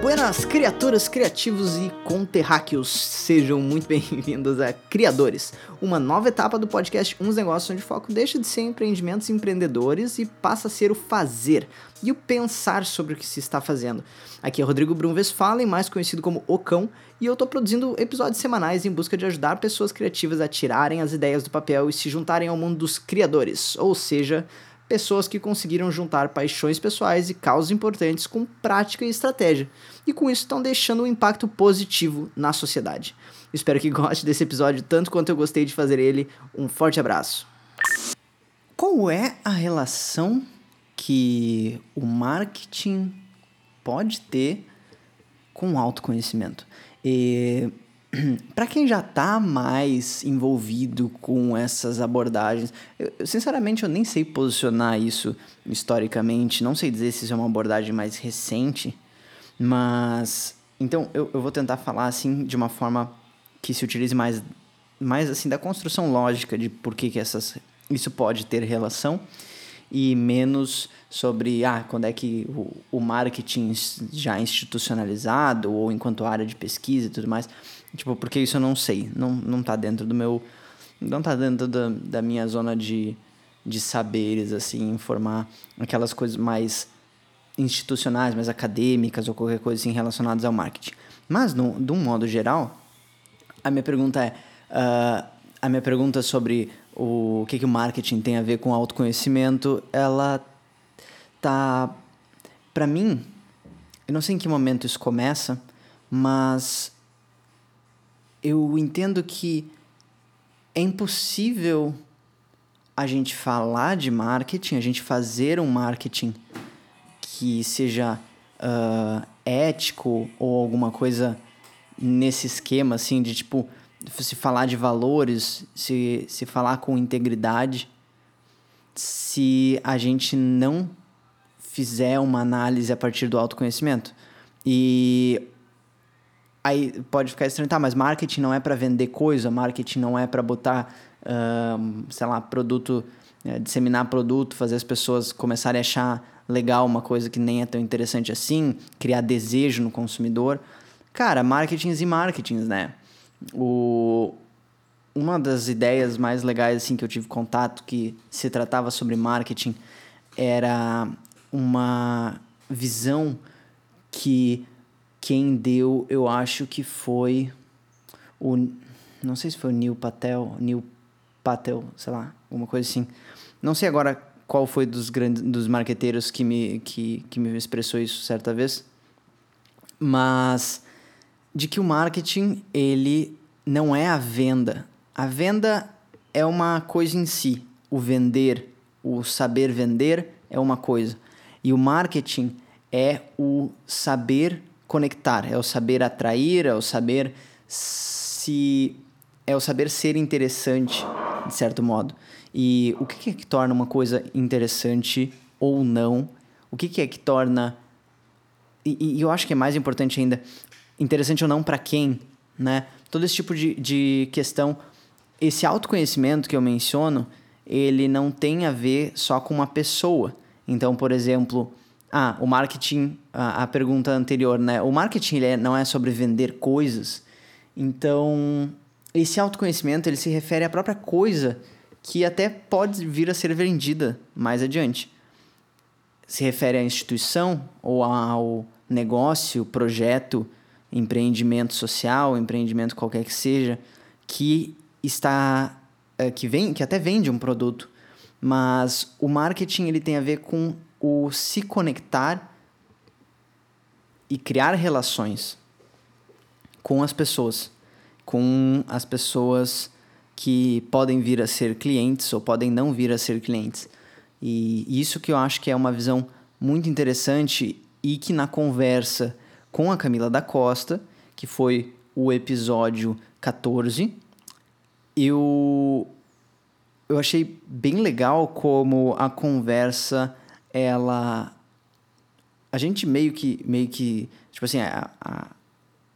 Buenas criaturas, criativos e conterráqueos, sejam muito bem-vindos a Criadores, uma nova etapa do podcast Uns Negócios, onde o foco deixa de ser empreendimentos empreendedores e passa a ser o fazer e o pensar sobre o que se está fazendo. Aqui é Rodrigo Brum Westphalen, mais conhecido como Ocão, e eu estou produzindo episódios semanais em busca de ajudar pessoas criativas a tirarem as ideias do papel e se juntarem ao mundo dos criadores, ou seja, pessoas que conseguiram juntar paixões pessoais e causas importantes com prática e estratégia, e com isso estão deixando um impacto positivo na sociedade. Espero que goste desse episódio tanto quanto eu gostei de fazer ele. Um forte abraço. Qual é a relação que o marketing pode ter com o autoconhecimento? E para quem já está mais envolvido com essas abordagens, eu, sinceramente eu nem sei posicionar isso historicamente, não sei dizer se isso é uma abordagem mais recente, mas então eu, eu vou tentar falar assim de uma forma que se utilize mais, mais assim da construção lógica de por que, que essas, isso pode ter relação e menos sobre ah, quando é que o, o marketing já institucionalizado ou enquanto área de pesquisa e tudo mais. Tipo, porque isso eu não sei. Não, não tá dentro do meu. Não tá dentro da, da minha zona de, de saberes, assim, informar aquelas coisas mais institucionais, mais acadêmicas ou qualquer coisa assim relacionadas ao marketing. Mas, no, de um modo geral, a minha pergunta é. Uh, a minha pergunta sobre o, o que, que o marketing tem a ver com autoconhecimento, ela tá. Para mim, eu não sei em que momento isso começa, mas eu entendo que é impossível a gente falar de marketing, a gente fazer um marketing que seja uh, ético ou alguma coisa nesse esquema, assim, de tipo, se falar de valores, se, se falar com integridade, se a gente não fizer uma análise a partir do autoconhecimento. E aí pode ficar estranho, tá, mas marketing não é para vender coisa, marketing não é para botar, uh, sei lá, produto, é, disseminar produto, fazer as pessoas começarem a achar legal uma coisa que nem é tão interessante assim, criar desejo no consumidor. Cara, marketings e marketings, né? O, uma das ideias mais legais assim que eu tive contato que se tratava sobre marketing era uma visão que quem deu, eu acho que foi o. Não sei se foi o Neil Patel, Neil Patel, sei lá, alguma coisa assim. Não sei agora qual foi dos grandes dos marqueteiros que me, que, que me expressou isso certa vez, mas de que o marketing ele não é a venda. A venda é uma coisa em si. O vender, o saber vender é uma coisa. E o marketing é o saber conectar, é o saber atrair, é o saber se é o saber ser interessante, de certo modo. E o que é que torna uma coisa interessante ou não? O que é que torna e, e eu acho que é mais importante ainda interessante ou não para quem, né? Todo esse tipo de, de questão, esse autoconhecimento que eu menciono, ele não tem a ver só com uma pessoa. Então, por exemplo, ah, o marketing, a, a pergunta anterior, né? O marketing ele é, não é sobre vender coisas. Então, esse autoconhecimento ele se refere à própria coisa que até pode vir a ser vendida mais adiante. Se refere à instituição ou ao negócio, projeto, empreendimento social, empreendimento qualquer que seja, que está é, que vem, que até vende um produto, mas o marketing ele tem a ver com o se conectar e criar relações com as pessoas, com as pessoas que podem vir a ser clientes ou podem não vir a ser clientes. E isso que eu acho que é uma visão muito interessante e que na conversa com a Camila da Costa, que foi o episódio 14, eu eu achei bem legal como a conversa ela a gente meio que meio que tipo assim a, a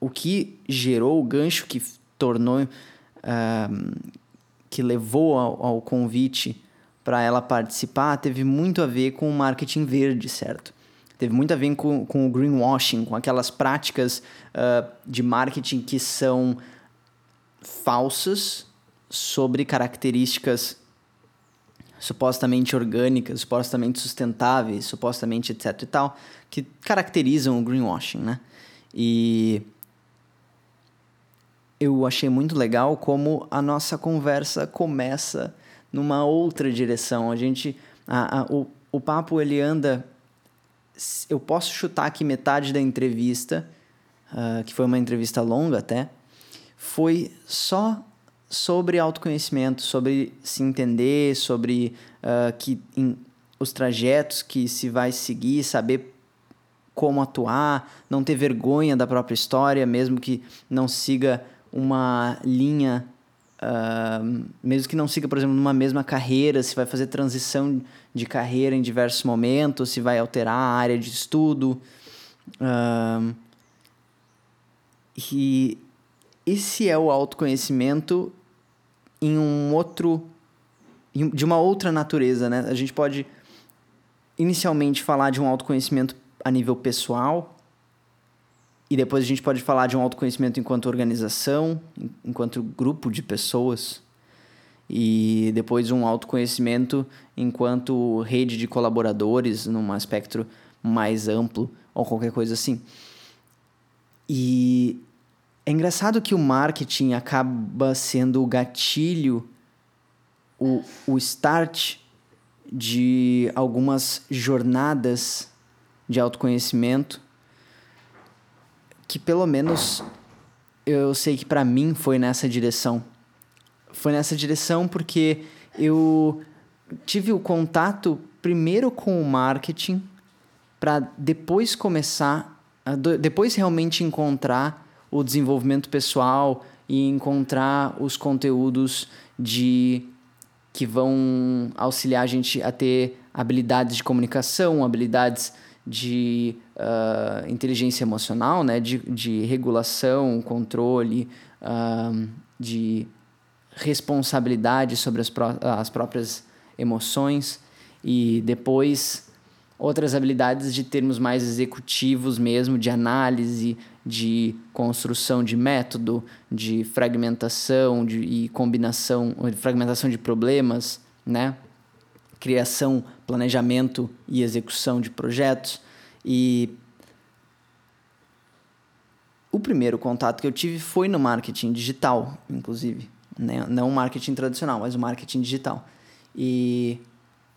o que gerou o gancho que tornou uh, que levou ao, ao convite para ela participar teve muito a ver com o marketing verde certo? Teve muito a ver com, com o greenwashing, com aquelas práticas uh, de marketing que são falsas sobre características supostamente orgânicas, supostamente sustentáveis, supostamente etc e tal, que caracterizam o greenwashing, né? E eu achei muito legal como a nossa conversa começa numa outra direção. A gente, a, a, o, o papo ele anda, eu posso chutar que metade da entrevista, uh, que foi uma entrevista longa até, foi só sobre autoconhecimento, sobre se entender, sobre uh, que em, os trajetos que se vai seguir, saber como atuar, não ter vergonha da própria história, mesmo que não siga uma linha, uh, mesmo que não siga, por exemplo, numa mesma carreira, se vai fazer transição de carreira em diversos momentos, se vai alterar a área de estudo. Uh, e esse é o autoconhecimento em um outro de uma outra natureza, né? A gente pode inicialmente falar de um autoconhecimento a nível pessoal e depois a gente pode falar de um autoconhecimento enquanto organização, enquanto grupo de pessoas e depois um autoconhecimento enquanto rede de colaboradores num aspecto mais amplo ou qualquer coisa assim. E é engraçado que o marketing acaba sendo o gatilho, o, o start de algumas jornadas de autoconhecimento que pelo menos eu sei que para mim foi nessa direção. Foi nessa direção porque eu tive o contato primeiro com o marketing para depois começar, depois realmente encontrar o desenvolvimento pessoal e encontrar os conteúdos de que vão auxiliar a gente a ter habilidades de comunicação, habilidades de uh, inteligência emocional, né? de, de regulação, controle, uh, de responsabilidade sobre as, pró as próprias emoções e depois outras habilidades de termos mais executivos mesmo, de análise, de construção de método, de fragmentação de, e combinação, fragmentação de problemas, né? criação, planejamento e execução de projetos. E o primeiro contato que eu tive foi no marketing digital, inclusive. Né? Não o marketing tradicional, mas o marketing digital. E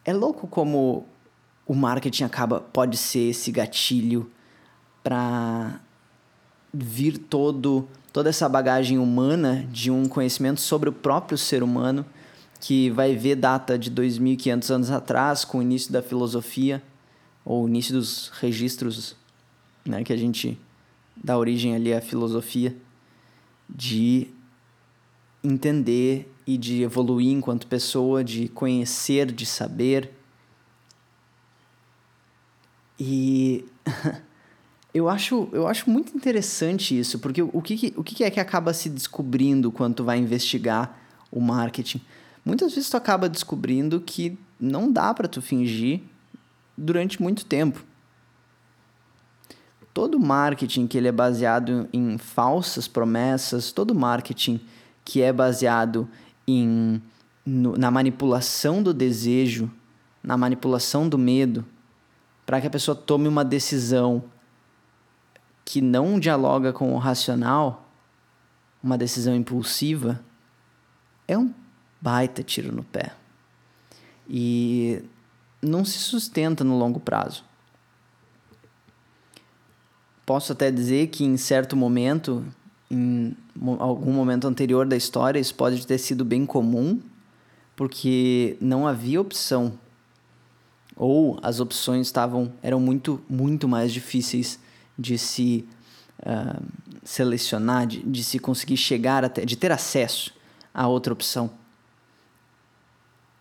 é louco como o marketing acaba pode ser esse gatilho para vir todo toda essa bagagem humana de um conhecimento sobre o próprio ser humano que vai ver data de 2500 anos atrás com o início da filosofia ou início dos registros, né, que a gente dá origem ali à filosofia de entender e de evoluir enquanto pessoa, de conhecer, de saber. E Eu acho, eu acho muito interessante isso, porque o que, o que é que acaba se descobrindo quando tu vai investigar o marketing? Muitas vezes tu acaba descobrindo que não dá para tu fingir durante muito tempo. Todo marketing que ele é baseado em falsas promessas, todo marketing que é baseado em, no, na manipulação do desejo, na manipulação do medo, para que a pessoa tome uma decisão que não dialoga com o racional, uma decisão impulsiva, é um baita tiro no pé. E não se sustenta no longo prazo. Posso até dizer que em certo momento, em algum momento anterior da história, isso pode ter sido bem comum, porque não havia opção. Ou as opções estavam eram muito muito mais difíceis de se uh, selecionar, de, de se conseguir chegar até, de ter acesso a outra opção.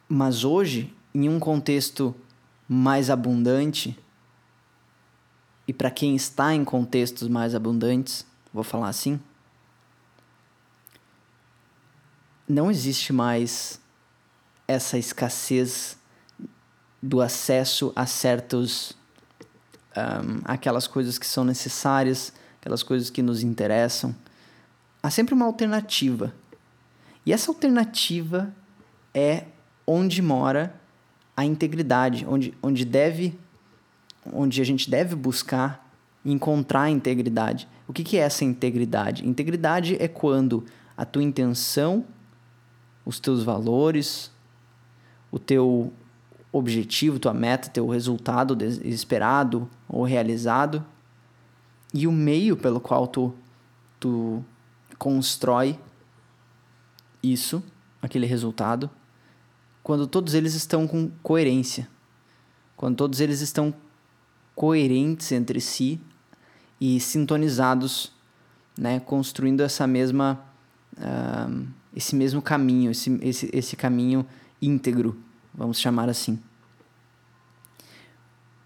Mas hoje, em um contexto mais abundante, e para quem está em contextos mais abundantes, vou falar assim, não existe mais essa escassez do acesso a certos um, aquelas coisas que são necessárias, aquelas coisas que nos interessam. Há sempre uma alternativa. E essa alternativa é onde mora a integridade, onde, onde deve onde a gente deve buscar encontrar a integridade. O que, que é essa integridade? Integridade é quando a tua intenção, os teus valores, o teu objetivo, tua meta, teu resultado esperado ou realizado. E o meio pelo qual tu, tu constrói isso, aquele resultado, quando todos eles estão com coerência, quando todos eles estão coerentes entre si e sintonizados, né, construindo essa mesma uh, esse mesmo caminho, esse, esse, esse caminho íntegro, vamos chamar assim.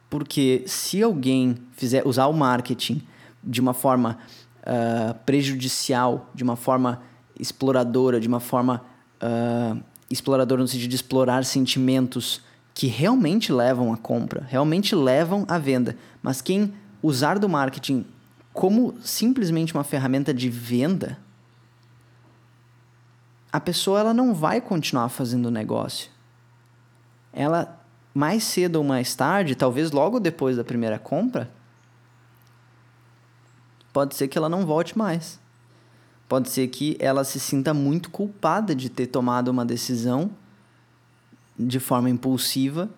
Porque se alguém fizer usar o marketing de uma forma uh, prejudicial, de uma forma exploradora, de uma forma uh, exploradora no sentido de explorar sentimentos que realmente levam à compra, realmente levam à venda, mas quem usar do marketing como simplesmente uma ferramenta de venda, a pessoa ela não vai continuar fazendo o negócio. Ela mais cedo ou mais tarde, talvez logo depois da primeira compra, pode ser que ela não volte mais. Pode ser que ela se sinta muito culpada de ter tomado uma decisão de forma impulsiva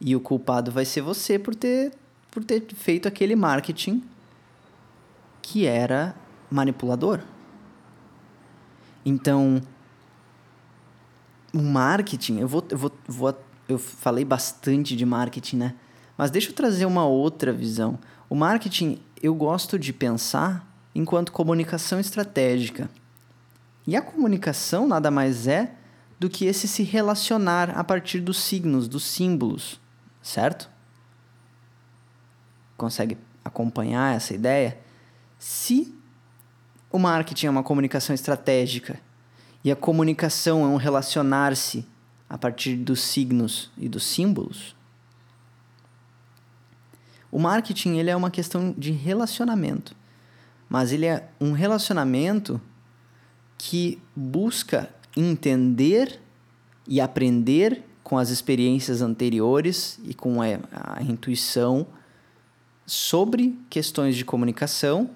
e o culpado vai ser você por ter por ter feito aquele marketing que era manipulador. Então, o marketing, eu vou, eu vou, vou eu falei bastante de marketing, né? Mas deixa eu trazer uma outra visão. O marketing, eu gosto de pensar enquanto comunicação estratégica. E a comunicação nada mais é do que esse se relacionar a partir dos signos, dos símbolos, certo? Consegue acompanhar essa ideia? Se o marketing é uma comunicação estratégica e a comunicação é um relacionar-se a partir dos signos e dos símbolos, o marketing ele é uma questão de relacionamento, mas ele é um relacionamento que busca entender e aprender com as experiências anteriores e com a, a intuição sobre questões de comunicação,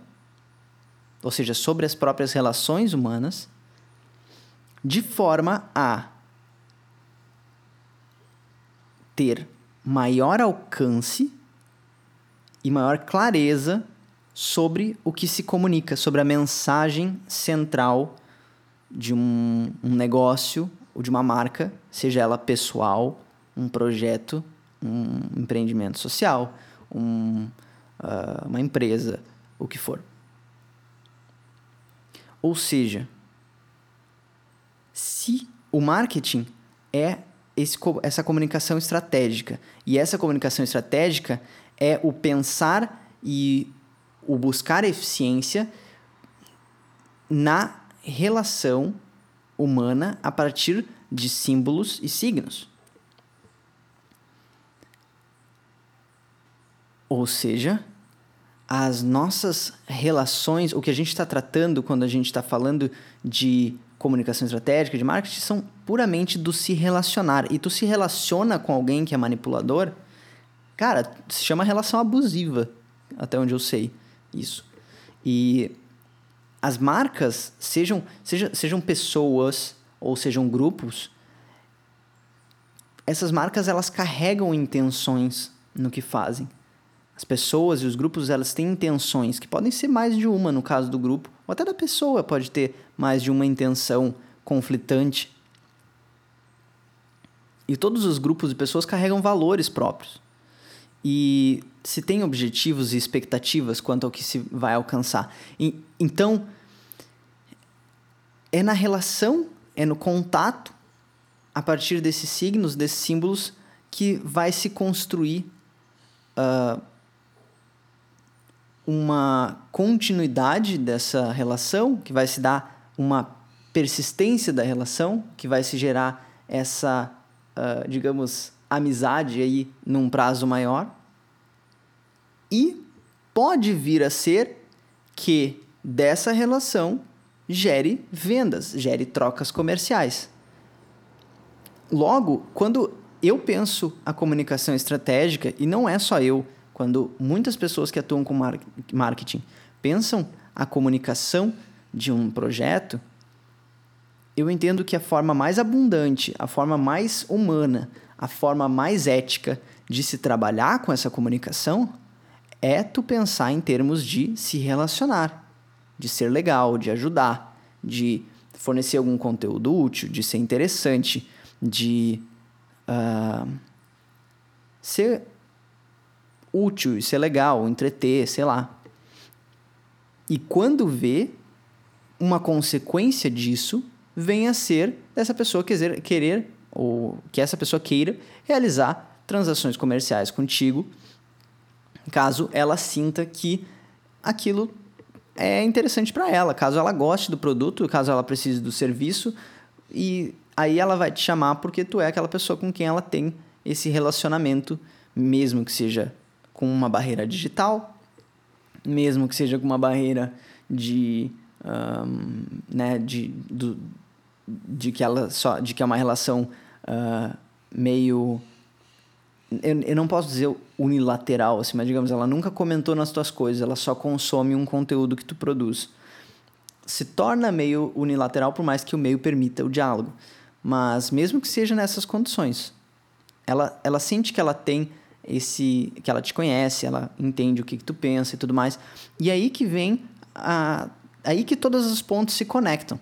ou seja, sobre as próprias relações humanas, de forma a ter maior alcance e maior clareza sobre o que se comunica, sobre a mensagem central de um, um negócio ou de uma marca, seja ela pessoal, um projeto, um empreendimento social, um, uh, uma empresa, o que for. Ou seja, se o marketing é esse, essa comunicação estratégica, e essa comunicação estratégica é o pensar e o buscar eficiência na relação humana a partir de símbolos e signos. Ou seja, as nossas relações, o que a gente está tratando quando a gente está falando de comunicação estratégica, de marketing, são puramente do se relacionar. E tu se relaciona com alguém que é manipulador, cara, se chama relação abusiva, até onde eu sei isso. E as marcas, sejam, seja, sejam pessoas ou sejam grupos, essas marcas elas carregam intenções no que fazem. As pessoas e os grupos elas têm intenções que podem ser mais de uma no caso do grupo, ou até da pessoa pode ter mais de uma intenção conflitante. E todos os grupos de pessoas carregam valores próprios. E se tem objetivos e expectativas quanto ao que se vai alcançar. E, então, é na relação, é no contato, a partir desses signos, desses símbolos, que vai se construir uh, uma continuidade dessa relação, que vai se dar uma persistência da relação, que vai se gerar essa, uh, digamos, amizade aí num prazo maior. E pode vir a ser que dessa relação gere vendas, gere trocas comerciais. Logo, quando eu penso a comunicação estratégica, e não é só eu, quando muitas pessoas que atuam com marketing pensam a comunicação de um projeto, eu entendo que a forma mais abundante, a forma mais humana, a forma mais ética de se trabalhar com essa comunicação é tu pensar em termos de se relacionar, de ser legal, de ajudar, de fornecer algum conteúdo útil, de ser interessante, de uh, ser útil ser legal, entreter, sei lá. E quando vê, uma consequência disso vem a ser dessa pessoa querer, querer ou que essa pessoa queira realizar transações comerciais contigo, caso ela sinta que aquilo é interessante para ela, caso ela goste do produto, caso ela precise do serviço, e aí ela vai te chamar porque tu é aquela pessoa com quem ela tem esse relacionamento, mesmo que seja com uma barreira digital, mesmo que seja com uma barreira de, um, né, de, do, de que ela só, de que é uma relação uh, meio eu, eu não posso dizer unilateral, assim, mas digamos, ela nunca comentou nas tuas coisas, ela só consome um conteúdo que tu produz. Se torna meio unilateral, por mais que o meio permita o diálogo. Mas mesmo que seja nessas condições, ela, ela sente que ela tem esse. que ela te conhece, ela entende o que, que tu pensa e tudo mais. E aí que vem a. aí que todos os pontos se conectam.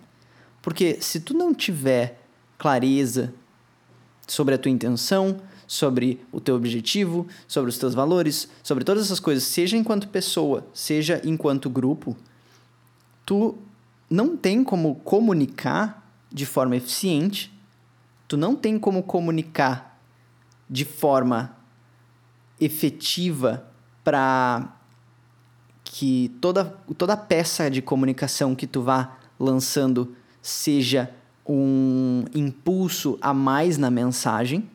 Porque se tu não tiver clareza sobre a tua intenção, sobre o teu objetivo, sobre os teus valores, sobre todas essas coisas, seja enquanto pessoa, seja enquanto grupo, tu não tem como comunicar de forma eficiente, tu não tem como comunicar de forma efetiva para que toda, toda peça de comunicação que tu vá lançando seja um impulso a mais na mensagem,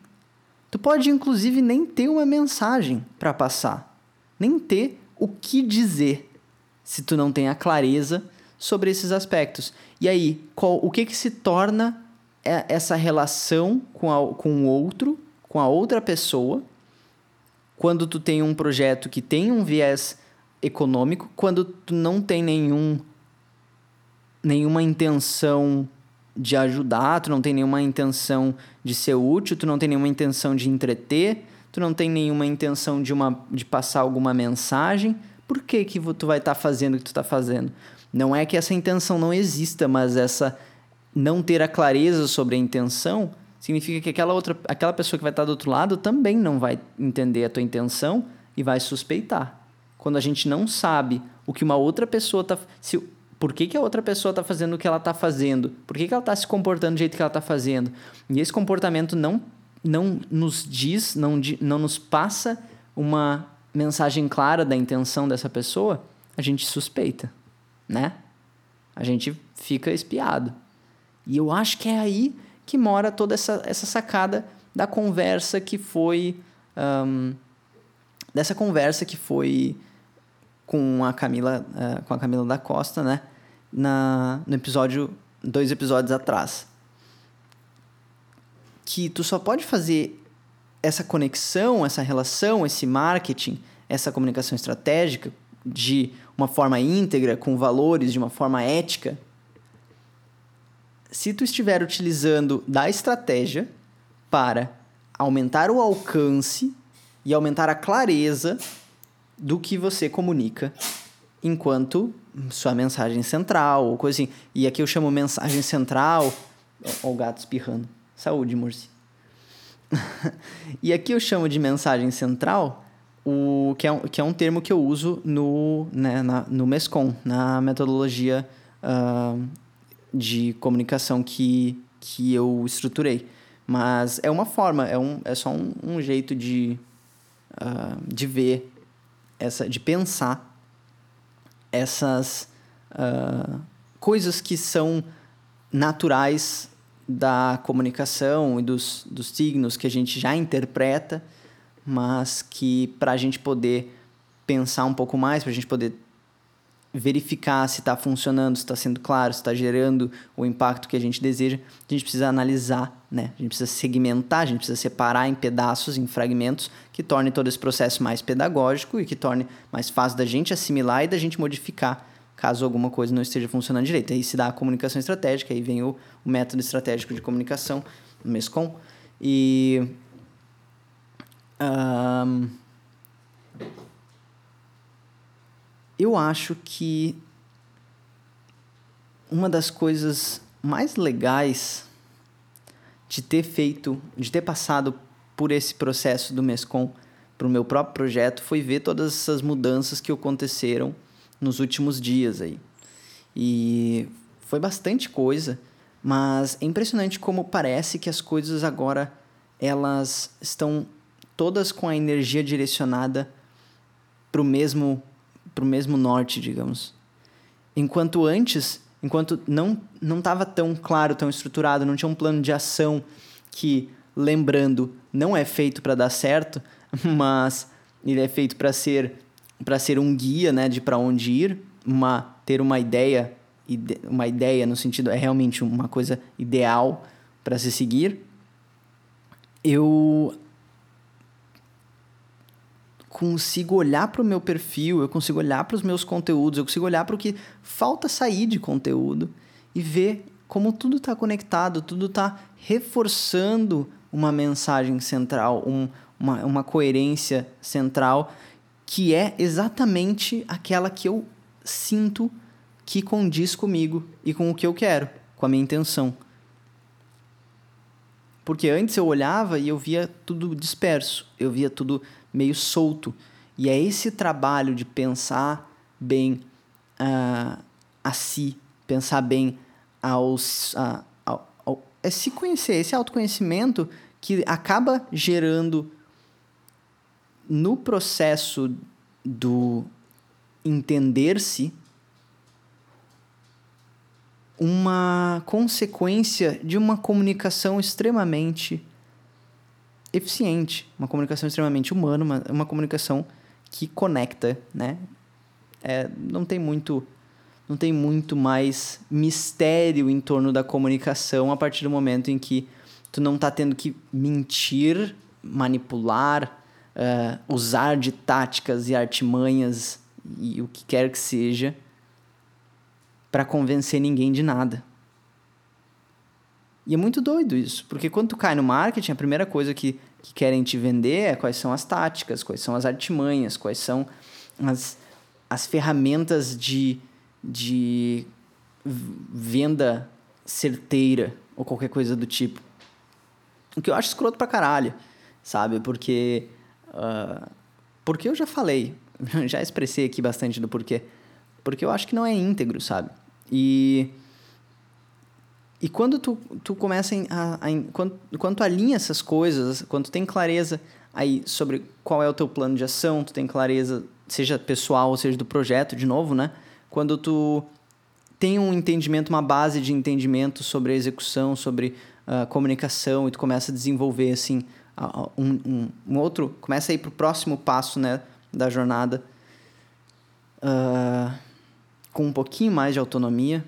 Tu pode inclusive nem ter uma mensagem para passar, nem ter o que dizer, se tu não tem a clareza sobre esses aspectos. E aí, qual, o que que se torna essa relação com, a, com o outro, com a outra pessoa, quando tu tem um projeto que tem um viés econômico, quando tu não tem nenhum nenhuma intenção de ajudar, tu não tem nenhuma intenção de ser útil, tu não tem nenhuma intenção de entreter, tu não tem nenhuma intenção de, uma, de passar alguma mensagem, por que, que tu vai estar tá fazendo o que tu está fazendo? Não é que essa intenção não exista, mas essa não ter a clareza sobre a intenção significa que aquela outra aquela pessoa que vai estar tá do outro lado também não vai entender a tua intenção e vai suspeitar. Quando a gente não sabe o que uma outra pessoa está se por que, que a outra pessoa está fazendo o que ela está fazendo? Por que, que ela está se comportando do jeito que ela está fazendo? E esse comportamento não, não nos diz, não, não nos passa uma mensagem clara da intenção dessa pessoa, a gente suspeita, né? A gente fica espiado. E eu acho que é aí que mora toda essa, essa sacada da conversa que foi. Um, dessa conversa que foi com a Camila, uh, com a Camila da Costa, né? Na, no episódio, dois episódios atrás. Que tu só pode fazer essa conexão, essa relação, esse marketing, essa comunicação estratégica de uma forma íntegra, com valores, de uma forma ética, se tu estiver utilizando da estratégia para aumentar o alcance e aumentar a clareza do que você comunica enquanto sua mensagem central, ou coisa assim. E aqui eu chamo mensagem central. Ó, o gato espirrando. Saúde, Murci. e aqui eu chamo de mensagem central, o, que, é um, que é um termo que eu uso no, né, na, no MESCOM, na metodologia uh, de comunicação que, que eu estruturei. Mas é uma forma, é, um, é só um, um jeito de, uh, de ver, essa, de pensar essas uh, coisas que são naturais da comunicação e dos, dos signos que a gente já interpreta, mas que para a gente poder pensar um pouco mais, para a gente poder verificar se está funcionando, se está sendo claro, se está gerando o impacto que a gente deseja, a gente precisa analisar, né? A gente precisa segmentar, a gente precisa separar em pedaços, em fragmentos, que torne todo esse processo mais pedagógico e que torne mais fácil da gente assimilar e da gente modificar caso alguma coisa não esteja funcionando direito. Aí se dá a comunicação estratégica, aí vem o, o método estratégico de comunicação, o MESCOM, e... Um, eu acho que uma das coisas mais legais de ter feito, de ter passado por esse processo do MESCOM para o meu próprio projeto foi ver todas essas mudanças que aconteceram nos últimos dias aí. E foi bastante coisa, mas é impressionante como parece que as coisas agora elas estão todas com a energia direcionada para o mesmo para o mesmo norte, digamos. Enquanto antes, enquanto não não estava tão claro, tão estruturado, não tinha um plano de ação que, lembrando, não é feito para dar certo, mas ele é feito para ser para ser um guia, né, de para onde ir, uma ter uma ideia, uma ideia no sentido é realmente uma coisa ideal para se seguir. Eu consigo olhar para o meu perfil, eu consigo olhar para os meus conteúdos, eu consigo olhar para o que falta sair de conteúdo e ver como tudo está conectado, tudo está reforçando uma mensagem central, um, uma, uma coerência central, que é exatamente aquela que eu sinto que condiz comigo e com o que eu quero, com a minha intenção. Porque antes eu olhava e eu via tudo disperso, eu via tudo meio solto. E é esse trabalho de pensar bem uh, a si, pensar bem aos. Uh, ao, ao, é se conhecer, esse autoconhecimento que acaba gerando no processo do entender-se uma consequência de uma comunicação extremamente eficiente, uma comunicação extremamente humana, uma, uma comunicação que conecta, né? É, não tem muito não tem muito mais mistério em torno da comunicação a partir do momento em que tu não está tendo que mentir, manipular, uh, usar de táticas e artimanhas e o que quer que seja para convencer ninguém de nada. E é muito doido isso, porque quando tu cai no marketing, a primeira coisa que, que querem te vender é quais são as táticas, quais são as artimanhas, quais são as, as ferramentas de, de venda certeira ou qualquer coisa do tipo. O que eu acho escroto pra caralho, sabe? Porque. Uh, porque eu já falei, já expressei aqui bastante do porquê. Porque eu acho que não é íntegro, sabe? E e quando tu, tu começa a, a, quando, quando tu alinha essas coisas, quando tu tem clareza aí sobre qual é o teu plano de ação, tu tem clareza, seja pessoal ou seja do projeto, de novo, né? Quando tu tem um entendimento, uma base de entendimento sobre a execução, sobre a uh, comunicação, e tu começa a desenvolver, assim, uh, um, um, um, outro... Começa a ir pro próximo passo, né, da jornada, uh, com um pouquinho mais de autonomia,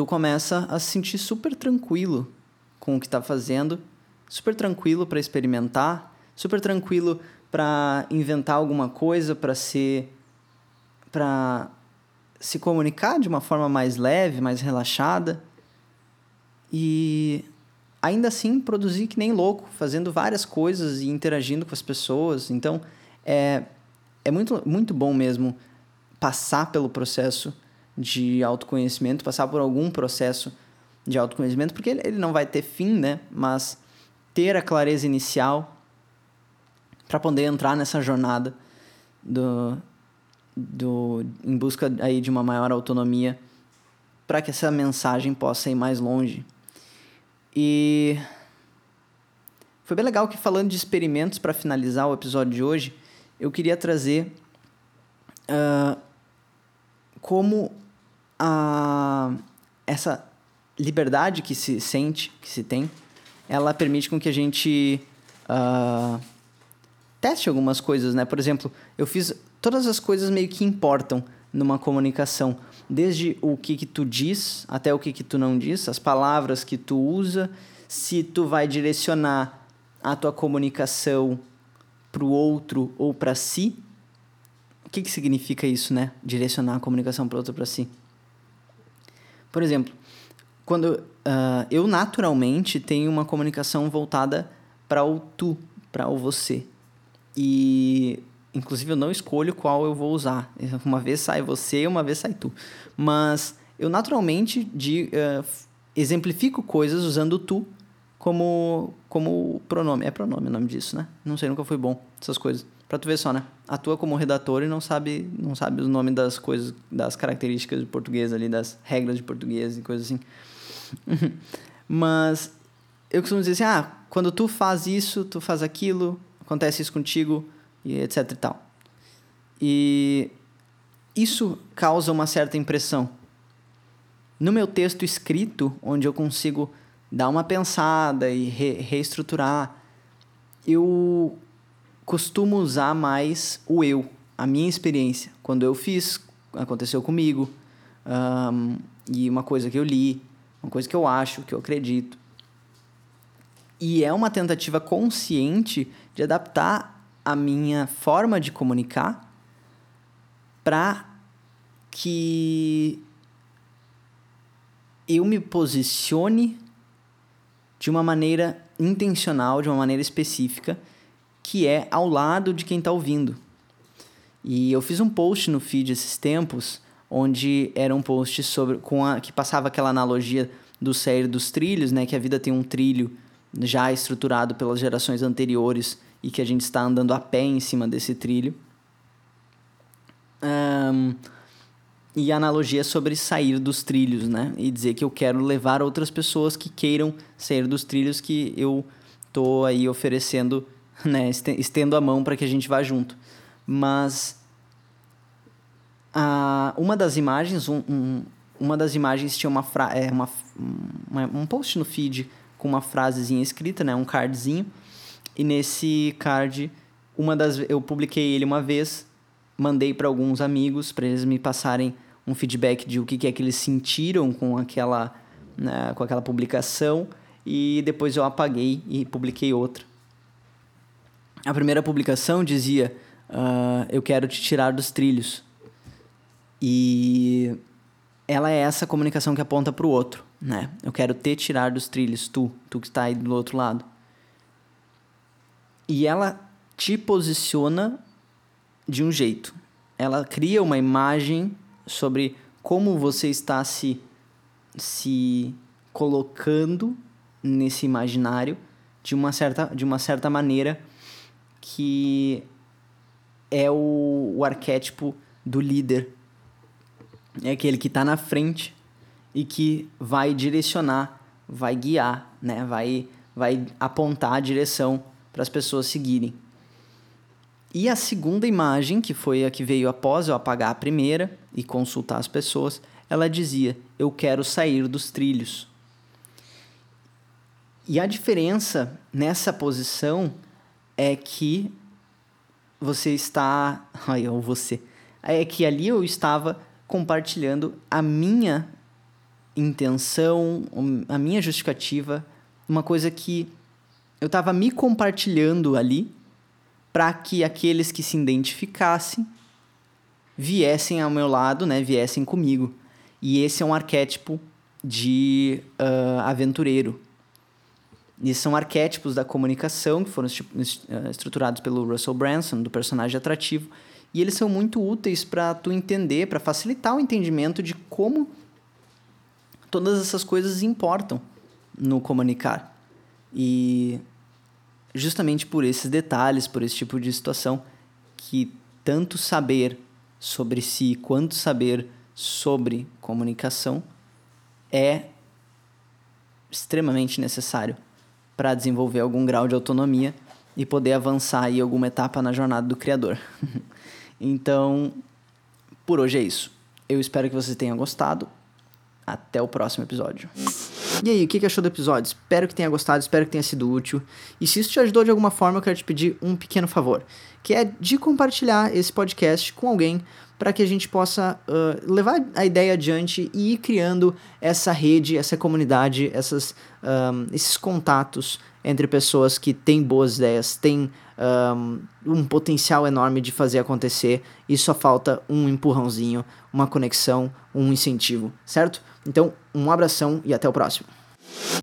tu começa a se sentir super tranquilo com o que está fazendo, super tranquilo para experimentar, super tranquilo para inventar alguma coisa, para ser para se comunicar de uma forma mais leve, mais relaxada e ainda assim produzir que nem louco, fazendo várias coisas e interagindo com as pessoas. Então é, é muito, muito bom mesmo passar pelo processo de autoconhecimento, passar por algum processo de autoconhecimento, porque ele, não vai ter fim, né? Mas ter a clareza inicial para poder entrar nessa jornada do, do em busca aí de uma maior autonomia para que essa mensagem possa ir mais longe. E foi bem legal que falando de experimentos para finalizar o episódio de hoje, eu queria trazer uh, como a, essa liberdade que se sente, que se tem, ela permite com que a gente uh, teste algumas coisas, né? Por exemplo, eu fiz todas as coisas meio que importam numa comunicação, desde o que que tu diz até o que que tu não diz, as palavras que tu usa, se tu vai direcionar a tua comunicação para o outro ou para si. O que que significa isso, né? Direcionar a comunicação para o outro ou para si. Por exemplo, quando uh, eu naturalmente tenho uma comunicação voltada para o tu, para o você. E inclusive eu não escolho qual eu vou usar. Uma vez sai você, uma vez sai tu. Mas eu naturalmente de, uh, exemplifico coisas usando tu como como pronome. É pronome o nome disso, né? Não sei, nunca foi bom essas coisas. Pra tu ver só, né? Atua como redator e não sabe, não sabe o nome das coisas, das características de português ali, das regras de português e coisas assim. Mas eu costumo dizer assim, ah, quando tu faz isso, tu faz aquilo, acontece isso contigo, e etc e tal. E isso causa uma certa impressão. No meu texto escrito, onde eu consigo dar uma pensada e re reestruturar, eu costumo usar mais o eu, a minha experiência. Quando eu fiz, aconteceu comigo, um, e uma coisa que eu li, uma coisa que eu acho, que eu acredito. E é uma tentativa consciente de adaptar a minha forma de comunicar para que eu me posicione de uma maneira intencional, de uma maneira específica, que é ao lado de quem está ouvindo. E eu fiz um post no feed esses tempos, onde era um post sobre com a, que passava aquela analogia do sair dos trilhos, né, que a vida tem um trilho já estruturado pelas gerações anteriores e que a gente está andando a pé em cima desse trilho. Um, e a analogia sobre sair dos trilhos, né? E dizer que eu quero levar outras pessoas que queiram sair dos trilhos que eu tô aí oferecendo, né? Estendo a mão para que a gente vá junto. Mas a, uma das imagens, um, um, uma das imagens tinha uma, fra é, uma, uma, um post no feed com uma frasezinha escrita, né? Um cardzinho. E nesse card, uma das eu publiquei ele uma vez, mandei para alguns amigos para eles me passarem um feedback de o que, que é que eles sentiram com aquela, né, com aquela publicação e depois eu apaguei e publiquei outra. A primeira publicação dizia: uh, Eu quero te tirar dos trilhos. E ela é essa comunicação que aponta para o outro, né? Eu quero te tirar dos trilhos, tu, tu que está aí do outro lado. E ela te posiciona de um jeito. Ela cria uma imagem sobre como você está se se colocando nesse imaginário de uma certa de uma certa maneira que é o, o arquétipo do líder é aquele que está na frente e que vai direcionar, vai guiar, né? vai, vai apontar a direção para as pessoas seguirem. E a segunda imagem, que foi a que veio após eu apagar a primeira e consultar as pessoas, ela dizia: Eu quero sair dos trilhos. E a diferença nessa posição é que você está. Ai, ou você. É que ali eu estava compartilhando a minha intenção, a minha justificativa, uma coisa que eu estava me compartilhando ali para que aqueles que se identificassem viessem ao meu lado, né, viessem comigo. E esse é um arquétipo de uh, aventureiro. E são arquétipos da comunicação que foram estruturados pelo Russell Branson, do personagem atrativo, e eles são muito úteis para tu entender, para facilitar o entendimento de como todas essas coisas importam no comunicar. E justamente por esses detalhes, por esse tipo de situação, que tanto saber sobre si quanto saber sobre comunicação é extremamente necessário para desenvolver algum grau de autonomia e poder avançar em alguma etapa na jornada do criador. Então, por hoje é isso. Eu espero que você tenha gostado. Até o próximo episódio. E aí, o que achou do episódio? Espero que tenha gostado, espero que tenha sido útil. E se isso te ajudou de alguma forma, eu quero te pedir um pequeno favor, que é de compartilhar esse podcast com alguém para que a gente possa uh, levar a ideia adiante e ir criando essa rede, essa comunidade, essas, um, esses contatos entre pessoas que têm boas ideias, têm um, um potencial enorme de fazer acontecer e só falta um empurrãozinho, uma conexão, um incentivo, certo? Então, um abração e até o próximo.